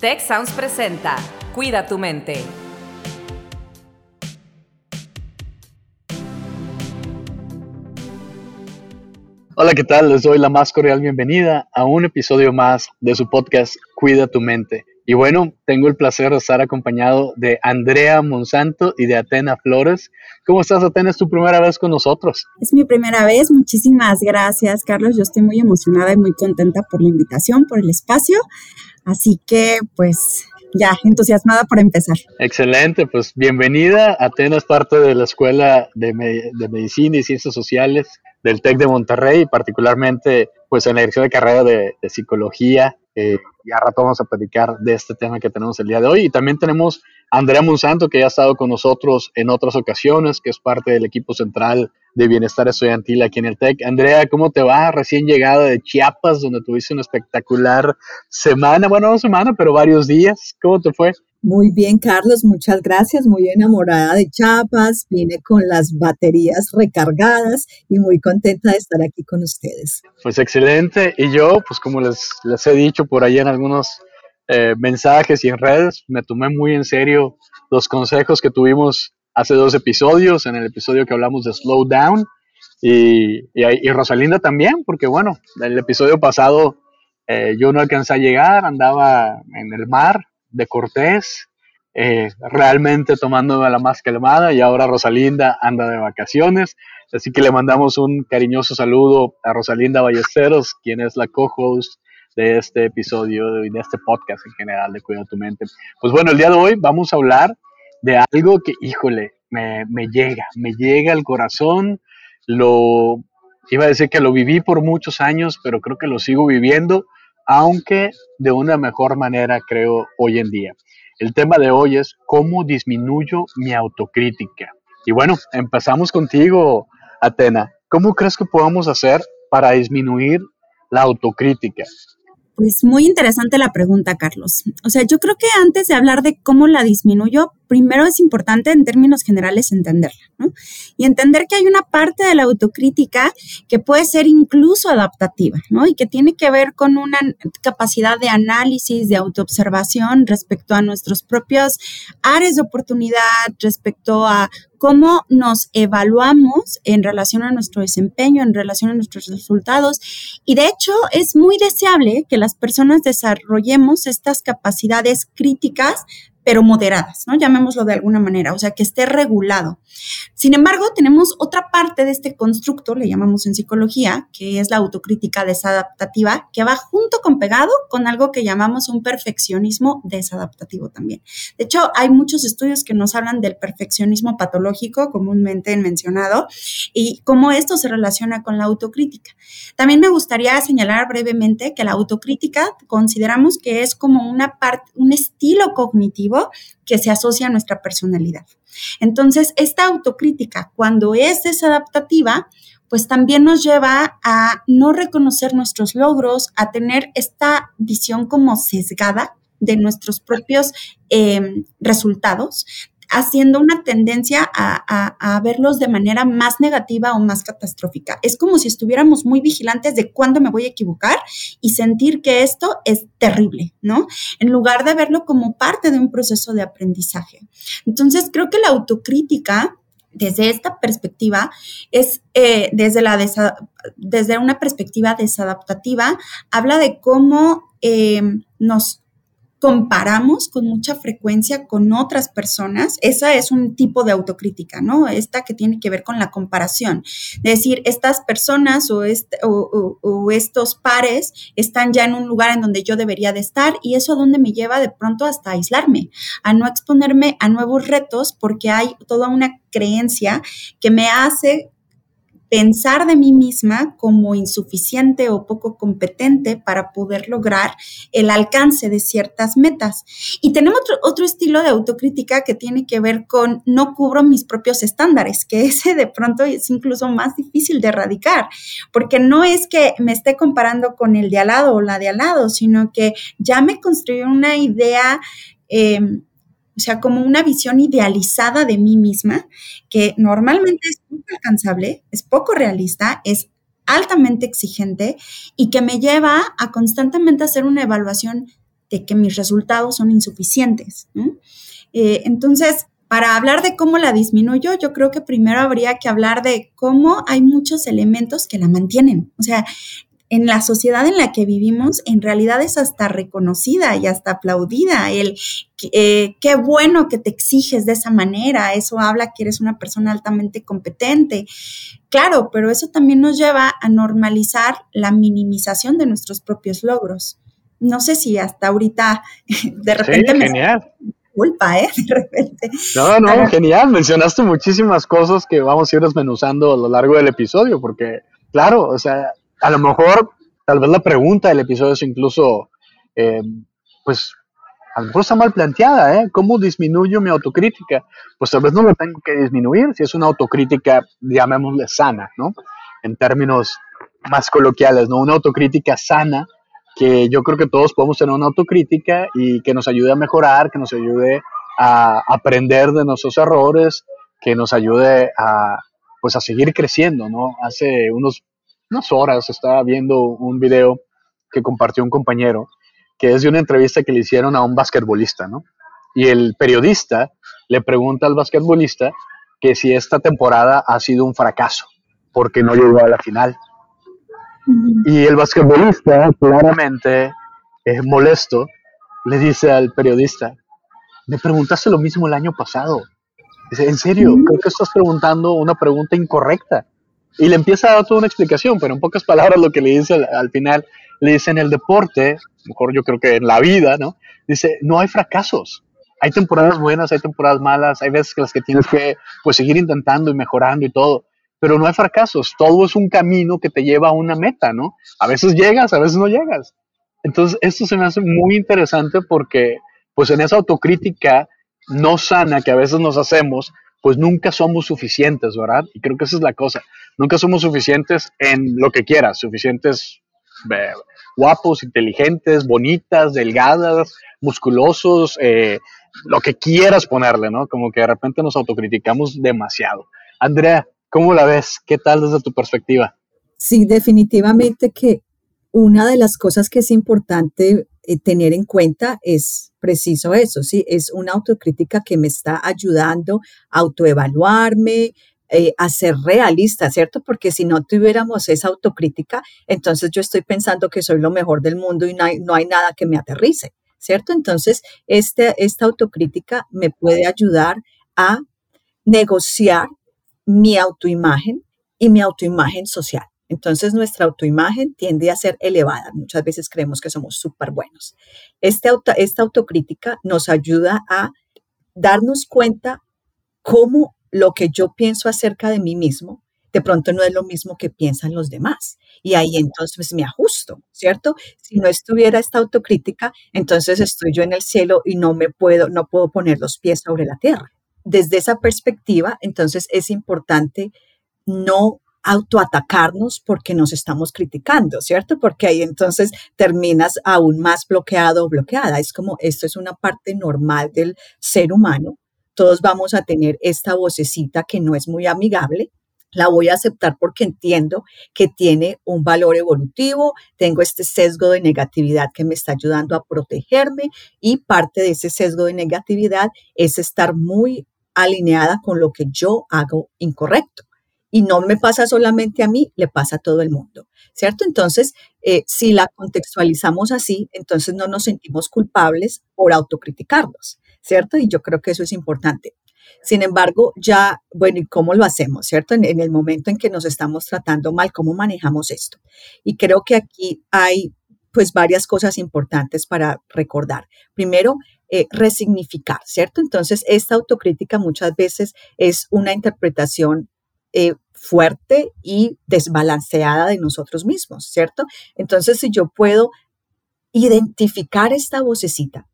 Tech Sounds presenta Cuida tu mente. Hola, ¿qué tal? Les doy la más cordial bienvenida a un episodio más de su podcast Cuida tu mente. Y bueno, tengo el placer de estar acompañado de Andrea Monsanto y de Atena Flores. ¿Cómo estás, Atena? ¿Es tu primera vez con nosotros? Es mi primera vez. Muchísimas gracias, Carlos. Yo estoy muy emocionada y muy contenta por la invitación, por el espacio. Así que, pues, ya, entusiasmada por empezar. Excelente, pues bienvenida. Atena es parte de la Escuela de, Medicina y Ciencias Sociales del TEC de Monterrey, particularmente pues en la dirección de carrera de, Psicología eh, y rato vamos a platicar de este tema que tenemos el día de hoy. Y también tenemos Andrea Monsanto, que ya ha estado con nosotros en otras ocasiones, que es parte del equipo central de bienestar estudiantil aquí en el TEC. Andrea, ¿cómo te va? Recién llegada de Chiapas, donde tuviste una espectacular semana, bueno, no semana, pero varios días. ¿Cómo te fue? Muy bien, Carlos, muchas gracias. Muy enamorada de Chiapas, vine con las baterías recargadas y muy contenta de estar aquí con ustedes. Pues excelente. Y yo, pues como les, les he dicho por ahí en algunos eh, mensajes y en redes, me tomé muy en serio los consejos que tuvimos hace dos episodios, en el episodio que hablamos de Slow Down y, y, Rosalinda también, porque bueno, el episodio pasado eh, yo no alcancé a llegar, andaba en el mar de Cortés, eh, realmente tomándome la más calmada y ahora Rosalinda anda de vacaciones. Así que le mandamos un cariñoso saludo a Rosalinda Ballesteros, quien es la co-host de este episodio y de este podcast en general de Cuida tu mente. Pues bueno, el día de hoy vamos a hablar de algo que, híjole, me, me llega, me llega al corazón. Lo iba a decir que lo viví por muchos años, pero creo que lo sigo viviendo aunque de una mejor manera creo hoy en día. El tema de hoy es cómo disminuyo mi autocrítica. Y bueno, empezamos contigo, Atena. ¿Cómo crees que podamos hacer para disminuir la autocrítica? Pues muy interesante la pregunta, Carlos. O sea, yo creo que antes de hablar de cómo la disminuyo, primero es importante en términos generales entenderla, ¿no? Y entender que hay una parte de la autocrítica que puede ser incluso adaptativa, ¿no? Y que tiene que ver con una capacidad de análisis, de autoobservación respecto a nuestros propios áreas de oportunidad, respecto a cómo nos evaluamos en relación a nuestro desempeño, en relación a nuestros resultados. Y de hecho, es muy deseable que las personas desarrollemos estas capacidades críticas pero moderadas, ¿no? Llamémoslo de alguna manera, o sea, que esté regulado. Sin embargo, tenemos otra parte de este constructo, le llamamos en psicología, que es la autocrítica desadaptativa, que va junto con pegado con algo que llamamos un perfeccionismo desadaptativo también. De hecho, hay muchos estudios que nos hablan del perfeccionismo patológico, comúnmente mencionado, y cómo esto se relaciona con la autocrítica. También me gustaría señalar brevemente que la autocrítica consideramos que es como una parte, un estilo cognitivo que se asocia a nuestra personalidad. Entonces, esta autocrítica, cuando es desadaptativa, pues también nos lleva a no reconocer nuestros logros, a tener esta visión como sesgada de nuestros propios eh, resultados, haciendo una tendencia a, verlos de manera más negativa o más catastrófica. Es como si estuviéramos muy vigilantes de cuándo me voy a equivocar y sentir que esto es terrible, ¿no? En lugar de verlo como parte de un proceso de aprendizaje. Entonces, creo que la autocrítica desde esta perspectiva es eh, desde, la desde una perspectiva desadaptativa, habla de cómo eh, nos comparamos con mucha frecuencia con otras personas, esa es un tipo de autocrítica, ¿no? Esta que tiene que ver con la comparación. Es decir, estas personas o, o, estos pares están ya en un lugar en donde yo debería de estar y eso a donde me lleva de pronto hasta aislarme, a no exponerme a nuevos retos porque hay toda una creencia que me hace pensar de mí misma como insuficiente o poco competente para poder lograr el alcance de ciertas metas. Y tenemos otro, otro, estilo de autocrítica que tiene que ver con no cubro mis propios estándares, que ese de pronto es incluso más difícil de erradicar, porque no es que me esté comparando con el de al lado o la de al lado, sino que ya me construí una idea eh, o sea, como una visión idealizada de mí misma, que normalmente es poco alcanzable, es poco realista, es altamente exigente y que me lleva a constantemente hacer una evaluación de que mis resultados son insuficientes. Eh, entonces, para hablar de cómo la disminuyo, yo creo que primero habría que hablar de cómo hay muchos elementos que la mantienen. O sea, en la sociedad en la que vivimos, en realidad es hasta reconocida y hasta aplaudida. El eh, qué bueno que te exiges de esa manera, eso habla que eres una persona altamente competente. Claro, pero eso también nos lleva a normalizar la minimización de nuestros propios logros. No sé si hasta ahorita de repente me genial culpa, ¿eh? De repente. No, no, genial. Mencionaste muchísimas cosas que vamos a ir desmenuzando a lo largo del episodio, porque, claro, o sea, a lo mejor, tal vez la pregunta del episodio es incluso, eh, pues, a lo mejor está mal planteada, ¿eh? ¿Cómo disminuyo mi autocrítica? Pues tal vez no lo tengo que disminuir, si es una autocrítica, llamémosle sana, ¿no? En términos más coloquiales, ¿no? Una autocrítica sana que yo creo que todos podemos tener una autocrítica y que nos ayude a mejorar, que nos ayude a aprender de nuestros errores, que nos ayude a, pues a seguir creciendo, ¿no? Hace unos, unas horas estaba viendo un video que compartió un compañero, que es de una entrevista que le hicieron a un basquetbolista, ¿no? Y el periodista le pregunta al basquetbolista que si esta temporada ha sido un fracaso, porque no llegó a la final. Y el basquetbolista, claramente es molesto, le dice al periodista, me preguntaste lo mismo el año pasado. Dice, en serio, creo que estás preguntando una pregunta incorrecta. Y le empieza a dar toda una explicación, pero en pocas palabras lo que le dice al, final, le dice en el deporte, mejor yo creo que en la vida, ¿no? Dice, no hay fracasos. Hay temporadas buenas, hay temporadas malas, hay veces que las que tienes que pues seguir intentando y mejorando y todo pero no hay fracasos, todo es un camino que te lleva a una meta, ¿no? A veces llegas, a veces no llegas. Entonces, esto se me hace muy interesante porque, pues en esa autocrítica no sana que a veces nos hacemos, pues nunca somos suficientes, ¿verdad? Y creo que esa es la cosa. Nunca somos suficientes en lo que quieras, suficientes guapos, inteligentes, bonitas, delgadas, musculosos, eh, lo que quieras ponerle, ¿no? Como que de repente nos autocriticamos demasiado. Andrea, ¿Cómo la ves? ¿Qué tal desde tu perspectiva? Sí, definitivamente que una de las cosas que es importante eh, tener en cuenta es preciso eso, sí, es una autocrítica que me está ayudando a autoevaluarme, eh, a ser realista, ¿cierto? Porque si no tuviéramos esa autocrítica, entonces yo estoy pensando que soy lo mejor del mundo y no hay, no hay nada que me aterrice, ¿cierto? Entonces, este, esta autocrítica me puede ayudar a negociar mi autoimagen y mi autoimagen social. Entonces nuestra autoimagen tiende a ser elevada. Muchas veces creemos que somos súper buenos. Este esta autocrítica nos ayuda a darnos cuenta cómo lo que yo pienso acerca de mí mismo de pronto no es lo mismo que piensan los demás. Y ahí entonces me ajusto, ¿cierto? Si no estuviera esta autocrítica, entonces estoy yo en el cielo y no me puedo, no puedo poner los pies sobre la tierra desde esa perspectiva, entonces es importante no autoatacarnos porque nos estamos criticando, ¿cierto? Porque ahí entonces terminas aún más bloqueado o bloqueada. Es como esto es una parte normal del ser humano. Todos vamos a tener esta vocecita que no es muy amigable. La voy a aceptar porque entiendo que tiene un valor evolutivo, tengo este sesgo de negatividad que me está ayudando a protegerme y parte de ese sesgo de negatividad es estar muy alineada con lo que yo hago incorrecto. Y no me pasa solamente a mí, le pasa a todo el mundo, ¿cierto? Entonces, eh, si la contextualizamos así, entonces no nos sentimos culpables por autocriticarnos, ¿cierto? Y yo creo que eso es importante. Sin embargo, ya, bueno, ¿y cómo lo hacemos, cierto? En, el momento en que nos estamos tratando mal, ¿cómo manejamos esto? Y creo que aquí hay, pues, varias cosas importantes para recordar. Primero, eh, resignificar, ¿cierto? Entonces, esta autocrítica muchas veces es una interpretación eh, fuerte y desbalanceada de nosotros mismos, ¿cierto? Entonces, si yo puedo identificar esta vocecita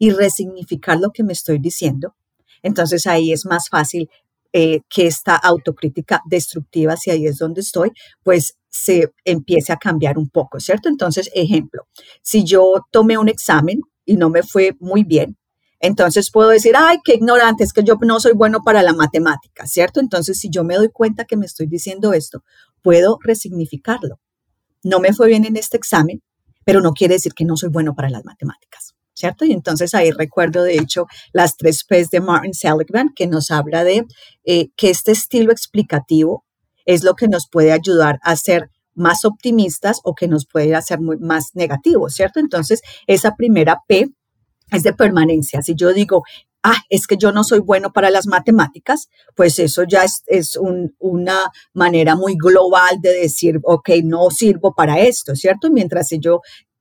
y resignificar lo que me estoy diciendo, entonces ahí es más fácil eh, que esta autocrítica destructiva, si ahí es donde estoy, pues se empiece a cambiar un poco, ¿cierto? Entonces, ejemplo, si yo tomé un examen y no me fue muy bien. Entonces puedo decir, ay, qué ignorante, es que yo no soy bueno para la matemática, ¿cierto? Entonces, si yo me doy cuenta que me estoy diciendo esto, puedo resignificarlo. No me fue bien en este examen, pero no quiere decir que no soy bueno para las matemáticas. ¿Cierto? Y entonces ahí recuerdo, de hecho, las tres P's de Martin Seligman, que nos habla de eh, que este estilo explicativo es lo que nos puede ayudar a ser más optimistas o que nos puede hacer más negativos, ¿cierto? Entonces, esa primera P es de permanencia. Si yo digo, ah, es que yo no soy bueno para las matemáticas, pues eso ya es, una manera muy global de decir, ok, no sirvo para esto, ¿cierto? Mientras si yo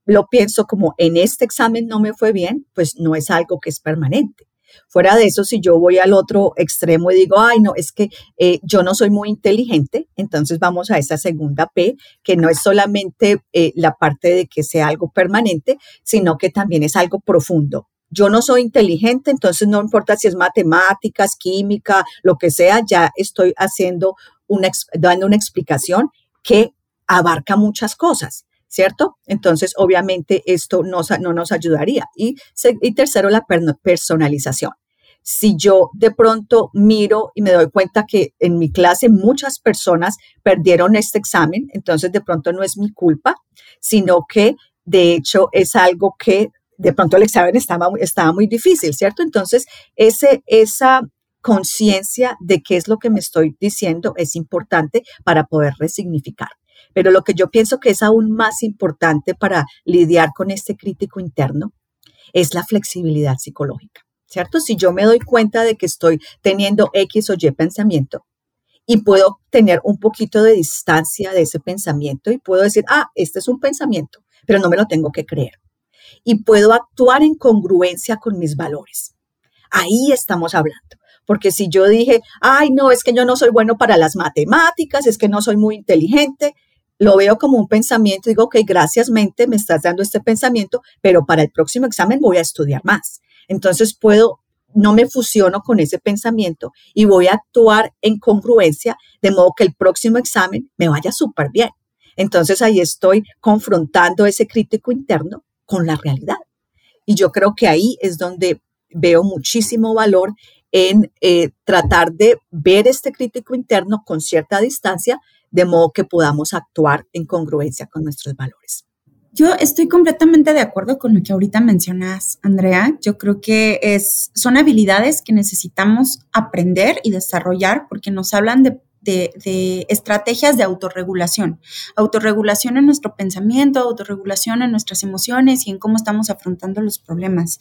lo pienso como en este examen no me fue bien, pues no es algo que es permanente. Fuera de eso, si yo voy al otro extremo y digo, ay, no, es que eh, yo no soy muy inteligente, entonces vamos a esa segunda P, que no es solamente eh, la parte de que sea algo permanente, sino que también es algo profundo. Yo no soy inteligente, entonces no importa si es matemáticas, química, lo que sea, ya estoy haciendo una, dando una explicación que abarca muchas cosas. ¿Cierto? Entonces, obviamente, esto no, no nos ayudaría. Y, y tercero, la personalización. Si yo de pronto miro y me doy cuenta que en mi clase muchas personas perdieron este examen, entonces de pronto no es mi culpa, sino que de hecho es algo que de pronto el examen estaba, estaba muy difícil, ¿cierto? Entonces, ese, esa conciencia de qué es lo que me estoy diciendo es importante para poder resignificar. Pero lo que yo pienso que es aún más importante para lidiar con este crítico interno es la flexibilidad psicológica, ¿cierto? Si yo me doy cuenta de que estoy teniendo X o Y pensamiento y puedo tener un poquito de distancia de ese pensamiento y puedo decir, ah, este es un pensamiento, pero no me lo tengo que creer. Y puedo actuar en congruencia con mis valores. Ahí estamos hablando. Porque si yo dije, ay, no, es que yo no soy bueno para las matemáticas, es que no soy muy inteligente, lo veo como un pensamiento, digo, ok, gracias mente, me estás dando este pensamiento, pero para el próximo examen voy a estudiar más. Entonces puedo, no me fusiono con ese pensamiento y voy a actuar en congruencia, de modo que el próximo examen me vaya súper bien. Entonces ahí estoy confrontando ese crítico interno con la realidad. Y yo creo que ahí es donde veo muchísimo valor en eh, tratar de ver este crítico interno con cierta distancia, de modo que podamos actuar en congruencia con nuestros valores. Yo estoy completamente de acuerdo con lo que ahorita mencionas, Andrea. Yo creo que es, son habilidades que necesitamos aprender y desarrollar porque nos hablan de de, estrategias de autorregulación. Autorregulación en nuestro pensamiento, autorregulación en nuestras emociones y en cómo estamos afrontando los problemas.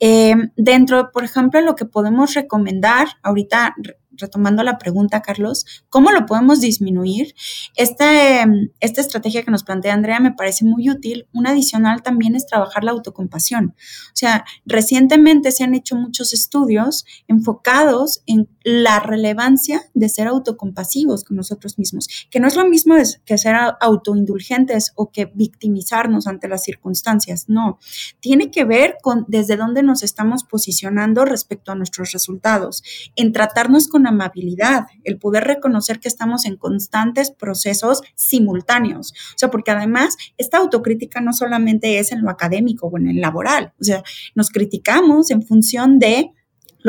Eh, dentro, por ejemplo, lo que podemos recomendar, ahorita retomando la pregunta, Carlos, ¿cómo lo podemos disminuir? Esta, em, esta estrategia que nos plantea Andrea me parece muy útil. Una adicional también es trabajar la autocompasión. O sea, recientemente se han hecho muchos estudios enfocados en la relevancia de ser autocompasivos con nosotros mismos, que no es lo mismo que ser autoindulgentes o que victimizarnos ante las circunstancias, no, tiene que ver con desde dónde nos estamos posicionando respecto a nuestros resultados, en tratarnos con amabilidad, el poder reconocer que estamos en constantes procesos simultáneos. O sea, porque además esta autocrítica no solamente es en lo académico o en el laboral, o sea, nos criticamos en función de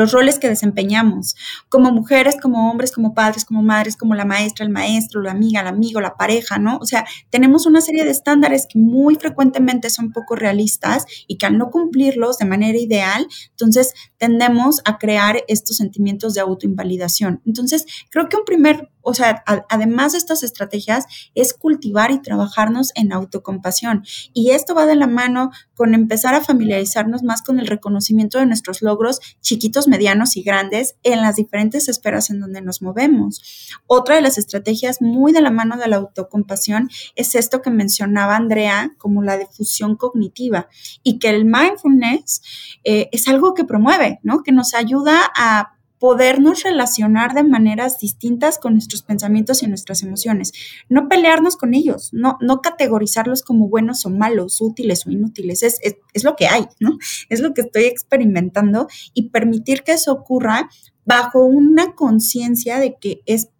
los roles que desempeñamos como mujeres, como hombres, como padres, como madres, como la maestra, el maestro, la amiga, el amigo, la pareja, ¿no? O sea, tenemos una serie de estándares que muy frecuentemente son poco realistas y que al no cumplirlos de manera ideal, entonces tendemos a crear estos sentimientos de autoinvalidación. Entonces, creo que un primer o sea, además de estas estrategias, es cultivar y trabajarnos en autocompasión. Y esto va de la mano con empezar a familiarizarnos más con el reconocimiento de nuestros logros chiquitos, medianos y grandes en las diferentes esferas en donde nos movemos. Otra de las estrategias muy de la mano de la autocompasión es esto que mencionaba Andrea como la difusión cognitiva y que el mindfulness eh, es algo que promueve, ¿no? Que nos ayuda a podernos relacionar de maneras distintas con nuestros pensamientos y nuestras emociones. No pelearnos con ellos, no, no categorizarlos como buenos o malos, útiles o inútiles. Es, es, lo que hay, ¿no? Es lo que estoy experimentando y permitir que eso ocurra bajo una conciencia de que es,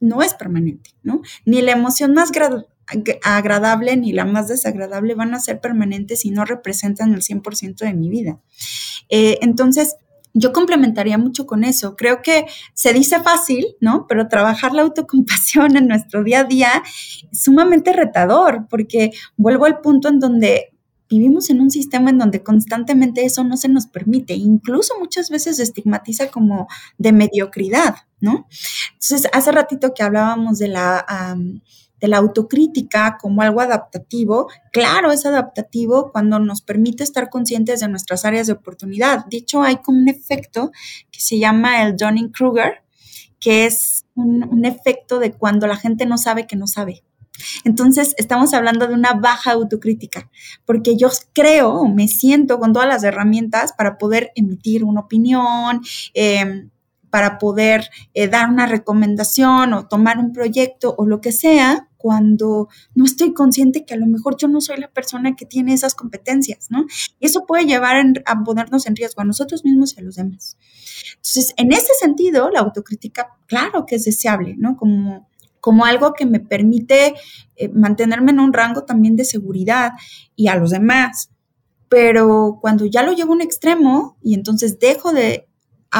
no es permanente, ¿no? Ni la emoción más agradable ni la más desagradable van a ser permanentes y no representan el 100% de mi vida. Eh, entonces, yo complementaría mucho con eso. Creo que se dice fácil, ¿no? Pero trabajar la autocompasión en nuestro día a día es sumamente retador, porque vuelvo al punto en donde vivimos en un sistema en donde constantemente eso no se nos permite, incluso muchas veces se estigmatiza como de mediocridad, ¿no? Entonces, hace ratito que hablábamos de la, de la autocrítica como algo adaptativo, claro, es adaptativo cuando nos permite estar conscientes de nuestras áreas de oportunidad. De hecho, hay como un efecto que se llama el Dunning-Kruger, que es un efecto de cuando la gente no sabe que no sabe. Entonces, estamos hablando de una baja autocrítica, porque yo creo, me siento con todas las herramientas para poder emitir una opinión, em, para poder eh, dar una recomendación o tomar un proyecto o lo que sea, cuando no estoy consciente que a lo mejor yo no soy la persona que tiene esas competencias, ¿no? Y eso puede llevar a ponernos en riesgo a nosotros mismos y a los demás. Entonces, en ese sentido, la autocrítica, claro que es deseable, ¿no? Como como algo que me permite eh, mantenerme en un rango también de seguridad y a los demás. Pero cuando ya lo llevo a un extremo y entonces dejo de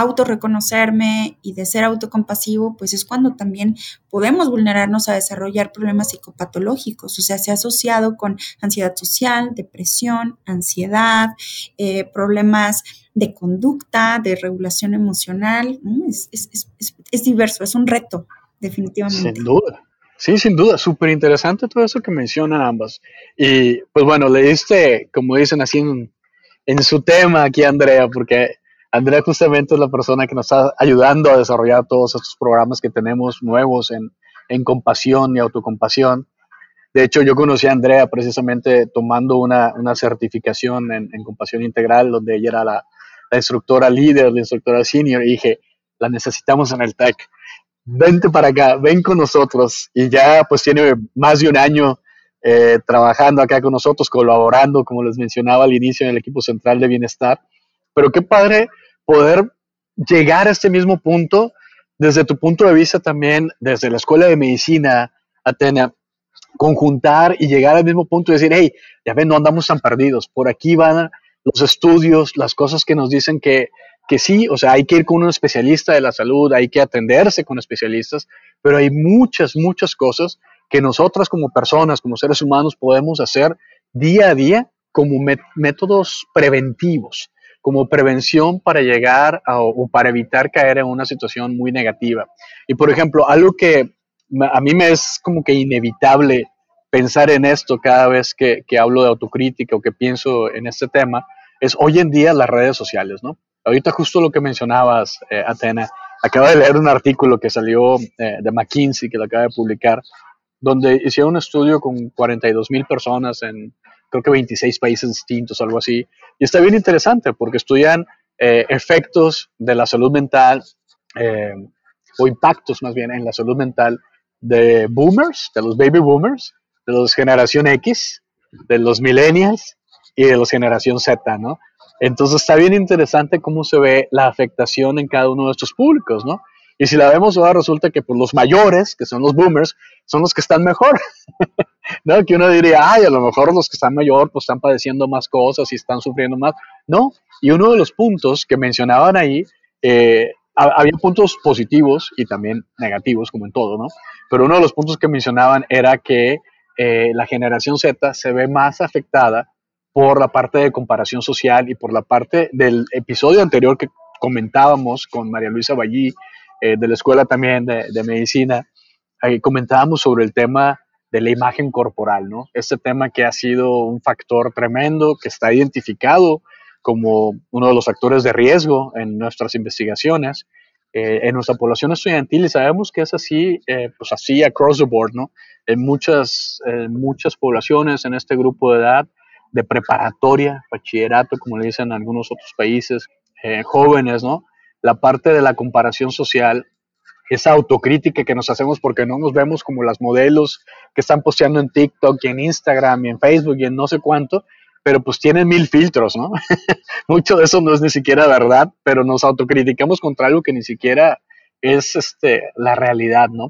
autorreconocerme y de ser autocompasivo, pues es cuando también podemos vulnerarnos a desarrollar problemas psicopatológicos, o sea, se ha asociado con ansiedad social, depresión, ansiedad, eh, problemas de conducta, de regulación emocional, es diverso, es un reto definitivamente. Sin duda. Sí, sin duda, súper interesante todo eso que mencionan ambas. Y pues bueno, le diste, como dicen así en, su tema aquí Andrea, porque Andrea justamente es la persona que nos está ayudando a desarrollar todos estos programas que tenemos nuevos en, compasión y autocompasión. De hecho, yo conocí a Andrea precisamente tomando una, certificación en, compasión integral, donde ella era la, la, instructora líder, la instructora senior, y dije, la necesitamos en el TEC vente para acá, ven con nosotros. Y ya pues tiene más de un año eh, trabajando acá con nosotros, colaborando, como les mencionaba al inicio, en el equipo central de bienestar. Pero qué padre poder llegar a este mismo punto desde tu punto de vista también, desde la Escuela de Medicina, Atena, conjuntar y llegar al mismo punto y decir, hey, ya ven, no andamos tan perdidos, por aquí van los estudios, las cosas que nos dicen que que sí, o sea, hay que ir con un especialista de la salud, hay que atenderse con especialistas, pero hay muchas, muchas cosas que nosotras como personas, como seres humanos, podemos hacer día a día como métodos preventivos, como prevención para llegar o para evitar caer en una situación muy negativa. Y por ejemplo, algo que a mí me es como que inevitable pensar en esto cada vez que, que hablo de autocrítica o que pienso en este tema, es hoy en día las redes sociales, ¿no? Ahorita justo lo que mencionabas, eh, Atena, acabo de leer un artículo que salió eh, de McKinsey, que lo acaba de publicar, donde hicieron un estudio con 42 mil personas en creo que 26 países distintos, algo así. Y está bien interesante porque estudian eh, efectos de la salud mental o impactos más bien en la salud mental de boomers, de los baby boomers, de los generación X, de los millennials y de los generación Z, ¿no? Entonces está bien interesante cómo se ve la afectación en cada uno de estos públicos, ¿no? Y si la vemos ahora resulta que pues, los mayores, que son los boomers, son los que están mejor, ¿no? Que uno diría, ay, a lo mejor los que están mayor pues están padeciendo más cosas y están sufriendo más. No, y uno de los puntos que mencionaban ahí, eh, había puntos positivos y también negativos, como en todo, ¿no? Pero uno de los puntos que mencionaban era que eh, la generación Z se ve más afectada por la parte de comparación social y por la parte del episodio anterior que comentábamos con María Luisa Ballí, eh, de la Escuela también de, Medicina, ahí comentábamos sobre el tema de la imagen corporal, ¿no? Este tema que ha sido un factor tremendo, que está identificado como uno de los factores de riesgo en nuestras investigaciones, eh, en nuestra población estudiantil, y sabemos que es así, eh, pues así across the board, ¿no? En muchas, muchas poblaciones en este grupo de edad, de preparatoria, bachillerato, como le dicen en algunos otros países, eh, jóvenes, ¿no? La parte de la comparación social, esa autocrítica que nos hacemos porque no nos vemos como las modelos que están posteando en TikTok y en Instagram y en Facebook y en no sé cuánto, pero pues tienen mil filtros, ¿no? Mucho de eso no es ni siquiera verdad, pero nos autocriticamos contra algo que ni siquiera es este, la realidad, ¿no?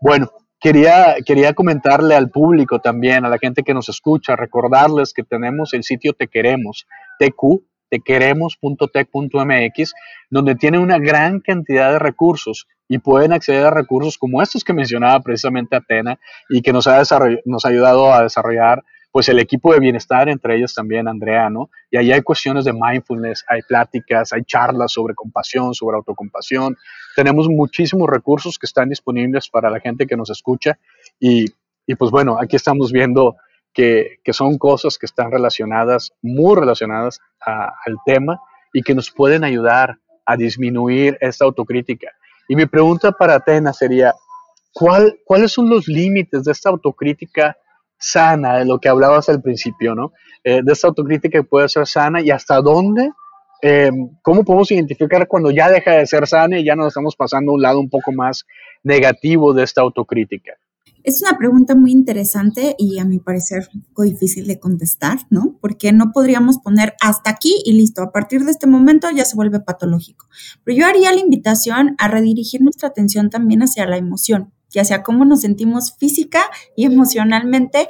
Bueno, Quería, quería comentarle al público también, a la gente que nos escucha, recordarles que tenemos el sitio Te Queremos, TQ, tequeremos.tech.mx, donde tiene una gran cantidad de recursos y pueden acceder a recursos como estos que mencionaba precisamente Atena y que nos ha, nos ha ayudado a desarrollar pues el equipo de bienestar, entre ellos también Andrea, ¿no? Y ahí hay cuestiones de mindfulness, hay pláticas, hay charlas sobre compasión, sobre autocompasión. Tenemos muchísimos recursos que están disponibles para la gente que nos escucha y, y pues bueno, aquí estamos viendo que, son cosas que están relacionadas, muy relacionadas al tema y que nos pueden ayudar a disminuir esta autocrítica. Y mi pregunta para Atena sería, ¿cuál, ¿cuáles son los límites de esta autocrítica sana, de lo que hablabas al principio, ¿no? Eh, de esta autocrítica que puede ser sana y hasta dónde, eh, cómo podemos identificar cuando ya deja de ser sana y ya nos estamos pasando a un lado un poco más negativo de esta autocrítica. Es una pregunta muy interesante y a mi parecer muy difícil de contestar, ¿no? Porque no podríamos poner hasta aquí y listo, a partir de este momento ya se vuelve patológico. Pero yo haría la invitación a redirigir nuestra atención también hacia la emoción y hacia cómo nos sentimos física y emocionalmente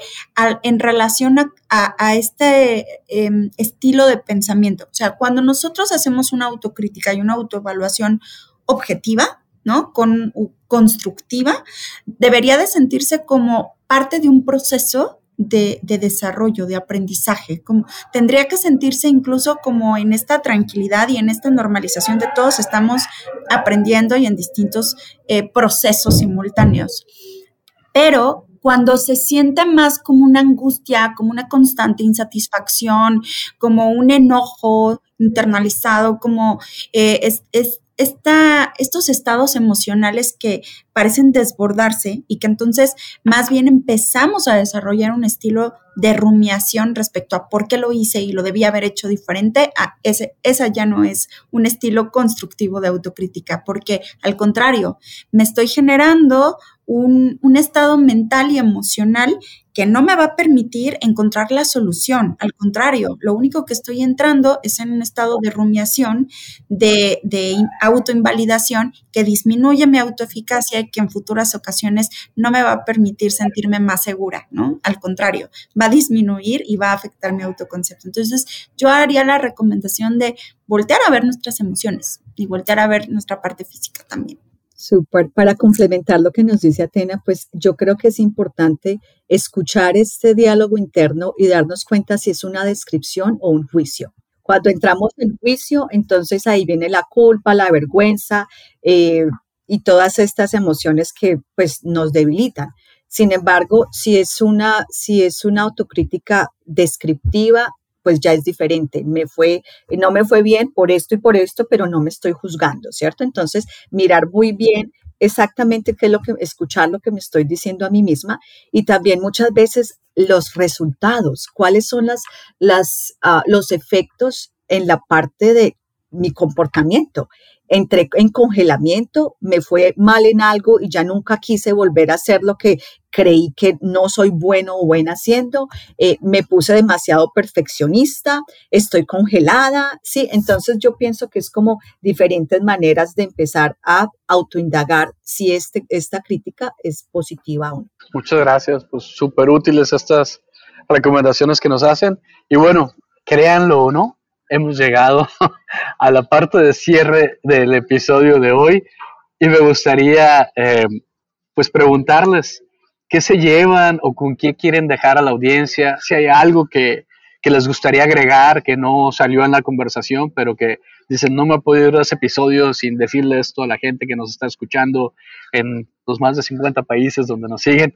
en relación a, este em, estilo de pensamiento. O sea, cuando nosotros hacemos una autocrítica y una autoevaluación objetiva, ¿no? Con, constructiva, debería de sentirse como parte de un proceso de, desarrollo, de aprendizaje. Como, tendría que sentirse incluso como en esta tranquilidad y en esta normalización de todos estamos aprendiendo y en distintos eh, procesos simultáneos. Pero cuando se siente más como una angustia, como una constante insatisfacción, como un enojo internalizado, como eh, es, estos estados emocionales que parecen desbordarse y que entonces más bien empezamos a desarrollar un estilo de rumiación respecto a por qué lo hice y lo debía haber hecho diferente, a ese, esa ya no es un estilo constructivo de autocrítica, porque al contrario, me estoy generando un, estado mental y emocional que no me va a permitir encontrar la solución. Al contrario, lo único que estoy entrando es en un estado de rumiación, de, de autoinvalidación, que disminuye mi autoeficacia y que en futuras ocasiones no me va a permitir sentirme más segura, ¿no? Al contrario, va a disminuir y va a afectar mi autoconcepto. Entonces, yo haría la recomendación de voltear a ver nuestras emociones y voltear a ver nuestra parte física también. Súper. Para complementar lo que nos dice Atena, pues yo creo que es importante escuchar este diálogo interno y darnos cuenta si es una descripción o un juicio. Cuando entramos en juicio, entonces ahí viene la culpa, la vergüenza eh, y todas estas emociones que pues nos debilitan. Sin embargo, si es una, si es una autocrítica descriptiva, pues ya es diferente. Me fue, no me fue bien por esto y por esto, pero no me estoy juzgando, ¿cierto? Entonces, mirar muy bien exactamente qué es lo que, escuchar lo que me estoy diciendo a mí misma y también muchas veces los resultados, cuáles son las, las, uh, los efectos en la parte de mi comportamiento entré en congelamiento, me fue mal en algo y ya nunca quise volver a hacer lo que creí que no soy bueno o buena haciendo, eh, me puse demasiado perfeccionista, estoy congelada, ¿sí? Entonces yo pienso que es como diferentes maneras de empezar a autoindagar si este, esta crítica es positiva o no. Muchas gracias, pues súper útiles estas recomendaciones que nos hacen y bueno, créanlo o no, hemos llegado a la parte de cierre del episodio de hoy y me gustaría eh, pues preguntarles qué se llevan o con qué quieren dejar a la audiencia, si hay algo que, que les gustaría agregar que no salió en la conversación, pero que dicen no me he podido ir a ese episodio sin decirle esto a la gente que nos está escuchando en los más de 50 países donde nos siguen.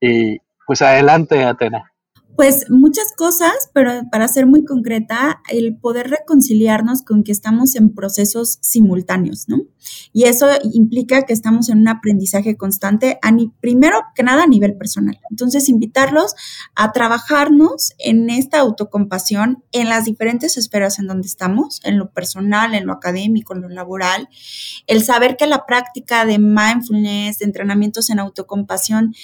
Y pues adelante, Atena. Pues muchas cosas, pero para ser muy concreta, el poder reconciliarnos con que estamos en procesos simultáneos, ¿no? Y eso implica que estamos en un aprendizaje constante, primero que nada a nivel personal. Entonces, invitarlos a trabajarnos en esta autocompasión en las diferentes esferas en donde estamos, en lo personal, en lo académico, en lo laboral. El saber que la práctica de mindfulness, de entrenamientos en autocompasión,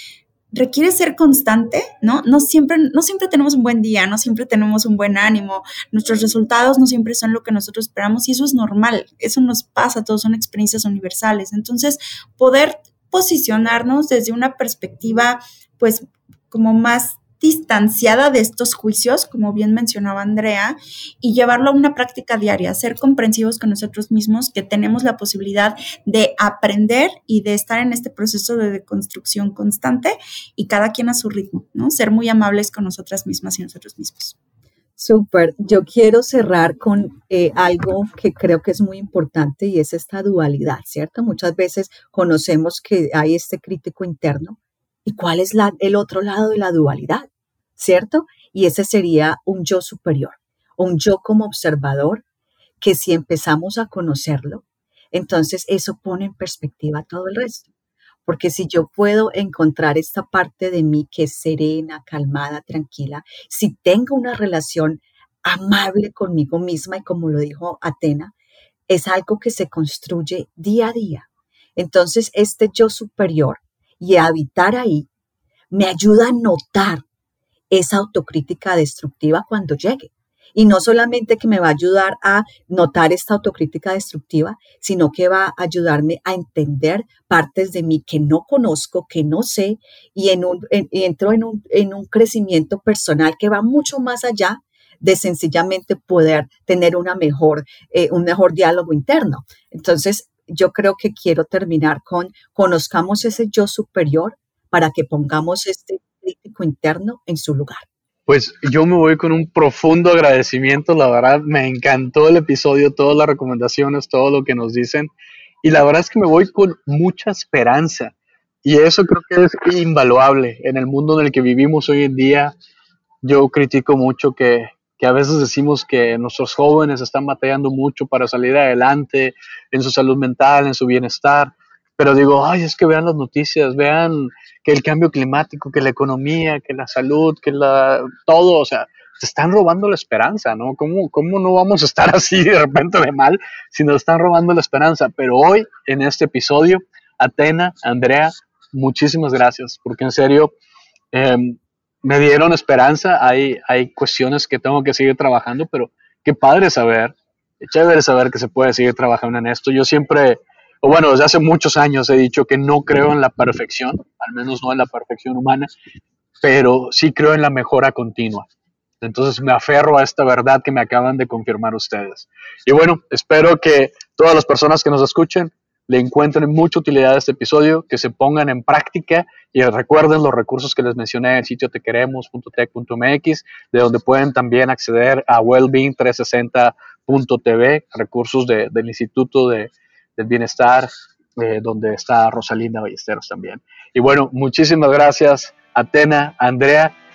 requiere ser constante, ¿no? No siempre, no siempre tenemos un buen día, no siempre tenemos un buen ánimo, nuestros resultados no siempre son lo que nosotros esperamos y eso es normal, eso nos pasa, todos son experiencias universales. Entonces, poder posicionarnos desde una perspectiva, pues, como más distanciada de estos juicios, como bien mencionaba Andrea, y llevarlo a una práctica diaria, ser comprensivos con nosotros mismos, que tenemos la posibilidad de aprender y de estar en este proceso de deconstrucción constante y cada quien a su ritmo, ¿no? Ser muy amables con nosotras mismas y nosotros mismos. Súper. Yo quiero cerrar con eh, algo que creo que es muy importante y es esta dualidad, ¿cierto? Muchas veces conocemos que hay este crítico interno. ¿Y cuál es la, el otro lado de la dualidad? ¿Cierto? Y ese sería un yo superior, un yo como observador, que si empezamos a conocerlo, entonces eso pone en perspectiva todo el resto. Porque si yo puedo encontrar esta parte de mí que es serena, calmada, tranquila, si tengo una relación amable conmigo misma y como lo dijo Atena, es algo que se construye día a día. Entonces, este yo superior y habitar ahí me ayuda a notar esa autocrítica destructiva cuando llegue. Y no solamente que me va a ayudar a notar esta autocrítica destructiva, sino que va a ayudarme a entender partes de mí que no conozco, que no sé, y, en un, entro en un, en un crecimiento personal que va mucho más allá de sencillamente poder tener una mejor, eh, un mejor diálogo interno. Entonces, yo creo que quiero terminar con conozcamos ese yo superior para que pongamos este interno en su lugar. Pues yo me voy con un profundo agradecimiento, la verdad me encantó el episodio, todas las recomendaciones, todo lo que nos dicen y la verdad es que me voy con mucha esperanza y eso creo que es invaluable en el mundo en el que vivimos hoy en día. Yo critico mucho que, que a veces decimos que nuestros jóvenes están batallando mucho para salir adelante en su salud mental, en su bienestar, pero digo, ay, es que vean las noticias, vean que el cambio climático, que la economía, que la salud, que la todo, o sea, se están robando la esperanza, ¿no? ¿Cómo, ¿Cómo no vamos a estar así de repente de mal si nos están robando la esperanza? Pero hoy, en este episodio, Atena, Andrea, muchísimas gracias, porque en serio, em, me dieron esperanza, hay, hay cuestiones que tengo que seguir trabajando, pero qué padre saber, chévere saber que se puede seguir trabajando en esto. Yo siempre o bueno, desde hace muchos años he dicho que no creo en la perfección, al menos no en la perfección humana, pero sí creo en la mejora continua. Entonces me aferro a esta verdad que me acaban de confirmar ustedes. Y bueno, espero que todas las personas que nos escuchen le encuentren mucha utilidad a este episodio, que se pongan en práctica y recuerden los recursos que les mencioné en el sitio tequeremos.tech.mx, de donde pueden también acceder a wellbeing360.tv, recursos del Instituto de del Bienestar, eh, donde está Rosalinda Ballesteros también. Y bueno, muchísimas gracias, Atena, Andrea,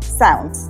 Sounds.